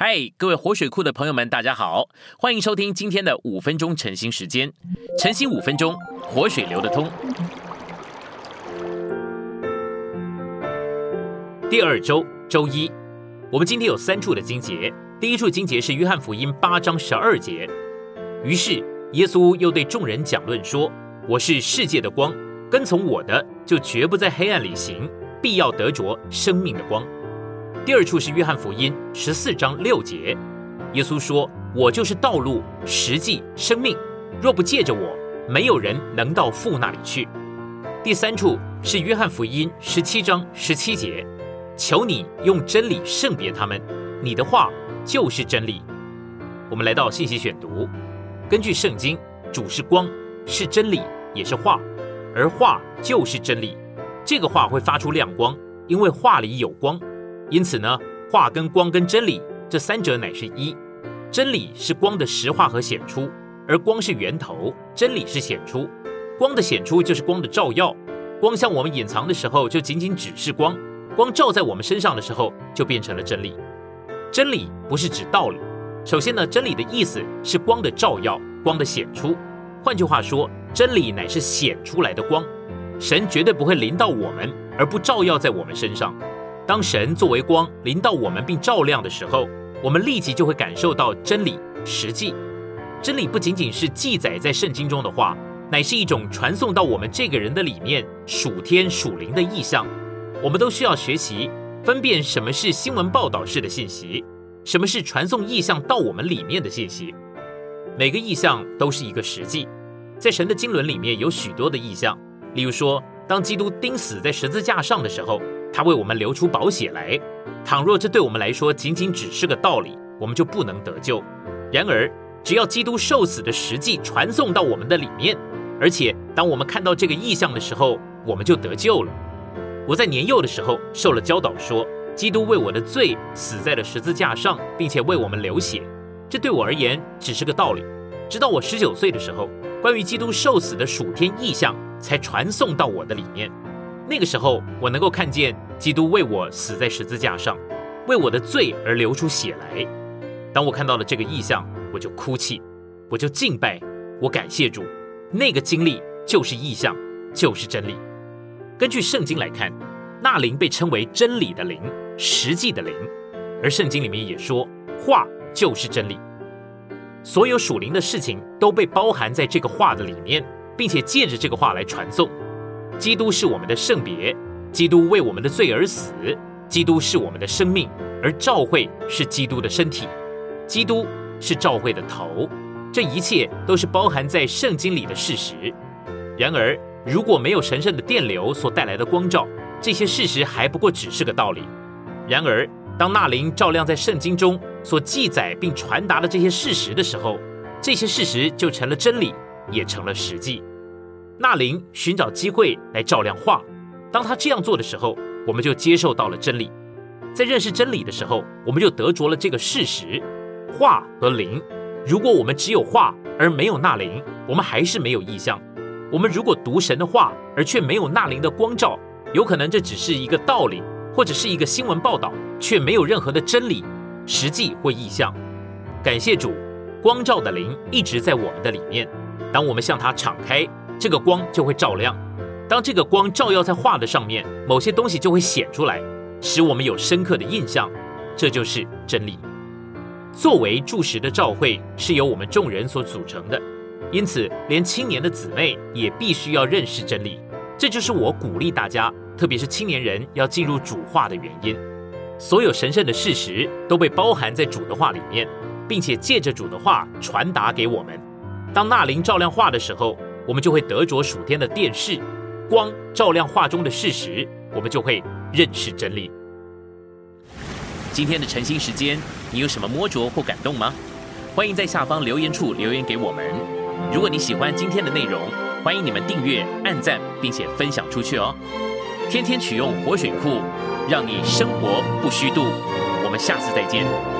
嗨，各位活水库的朋友们，大家好，欢迎收听今天的五分钟晨兴时间。晨兴五分钟，活水流得通。第二周周一，我们今天有三处的经节。第一处经节是约翰福音八章十二节。于是耶稣又对众人讲论说：“我是世界的光，跟从我的就绝不在黑暗里行，必要得着生命的光。”第二处是约翰福音十四章六节，耶稣说：“我就是道路、实际、生命，若不借着我，没有人能到父那里去。”第三处是约翰福音十七章十七节，求你用真理圣别他们，你的话就是真理。我们来到信息选读，根据圣经，主是光，是真理，也是话，而话就是真理。这个话会发出亮光，因为话里有光。因此呢，话跟光跟真理这三者乃是一，真理是光的实化和显出，而光是源头，真理是显出。光的显出就是光的照耀，光向我们隐藏的时候就仅仅只是光，光照在我们身上的时候就变成了真理。真理不是指道理，首先呢，真理的意思是光的照耀，光的显出。换句话说，真理乃是显出来的光，神绝对不会临到我们而不照耀在我们身上。当神作为光临到我们并照亮的时候，我们立即就会感受到真理实际。真理不仅仅是记载在圣经中的话，乃是一种传送到我们这个人的里面属天属灵的意象。我们都需要学习分辨什么是新闻报道式的信息，什么是传送意象到我们里面的信息。每个意象都是一个实际。在神的经纶里面有许多的意象，例如说，当基督钉死在十字架上的时候。他为我们流出宝血来，倘若这对我们来说仅仅只是个道理，我们就不能得救。然而，只要基督受死的实际传送到我们的里面，而且当我们看到这个意象的时候，我们就得救了。我在年幼的时候受了教导，说基督为我的罪死在了十字架上，并且为我们流血。这对我而言只是个道理。直到我十九岁的时候，关于基督受死的属天意象才传送到我的里面。那个时候，我能够看见基督为我死在十字架上，为我的罪而流出血来。当我看到了这个意象，我就哭泣，我就敬拜，我感谢主。那个经历就是意象，就是真理。根据圣经来看，那灵被称为真理的灵，实际的灵。而圣经里面也说，话就是真理。所有属灵的事情都被包含在这个话的里面，并且借着这个话来传送。基督是我们的圣别，基督为我们的罪而死，基督是我们的生命，而教会是基督的身体，基督是教会的头，这一切都是包含在圣经里的事实。然而，如果没有神圣的电流所带来的光照，这些事实还不过只是个道理。然而，当那灵照亮在圣经中所记载并传达的这些事实的时候，这些事实就成了真理，也成了实际。纳林寻找机会来照亮话，当他这样做的时候，我们就接受到了真理。在认识真理的时候，我们就得着了这个事实：话和灵。如果我们只有话而没有纳灵，我们还是没有意象。我们如果读神的话而却没有纳灵的光照，有可能这只是一个道理，或者是一个新闻报道，却没有任何的真理、实际或意象。感谢主，光照的灵一直在我们的里面。当我们向它敞开。这个光就会照亮。当这个光照耀在画的上面，某些东西就会显出来，使我们有深刻的印象。这就是真理。作为柱石的照会是由我们众人所组成的，因此连青年的姊妹也必须要认识真理。这就是我鼓励大家，特别是青年人要进入主话的原因。所有神圣的事实都被包含在主的话里面，并且借着主的话传达给我们。当那灵照亮画的时候。我们就会得着属天的电视光照亮画中的事实，我们就会认识真理。今天的晨兴时间，你有什么摸着或感动吗？欢迎在下方留言处留言给我们。如果你喜欢今天的内容，欢迎你们订阅、按赞，并且分享出去哦。天天取用活水库，让你生活不虚度。我们下次再见。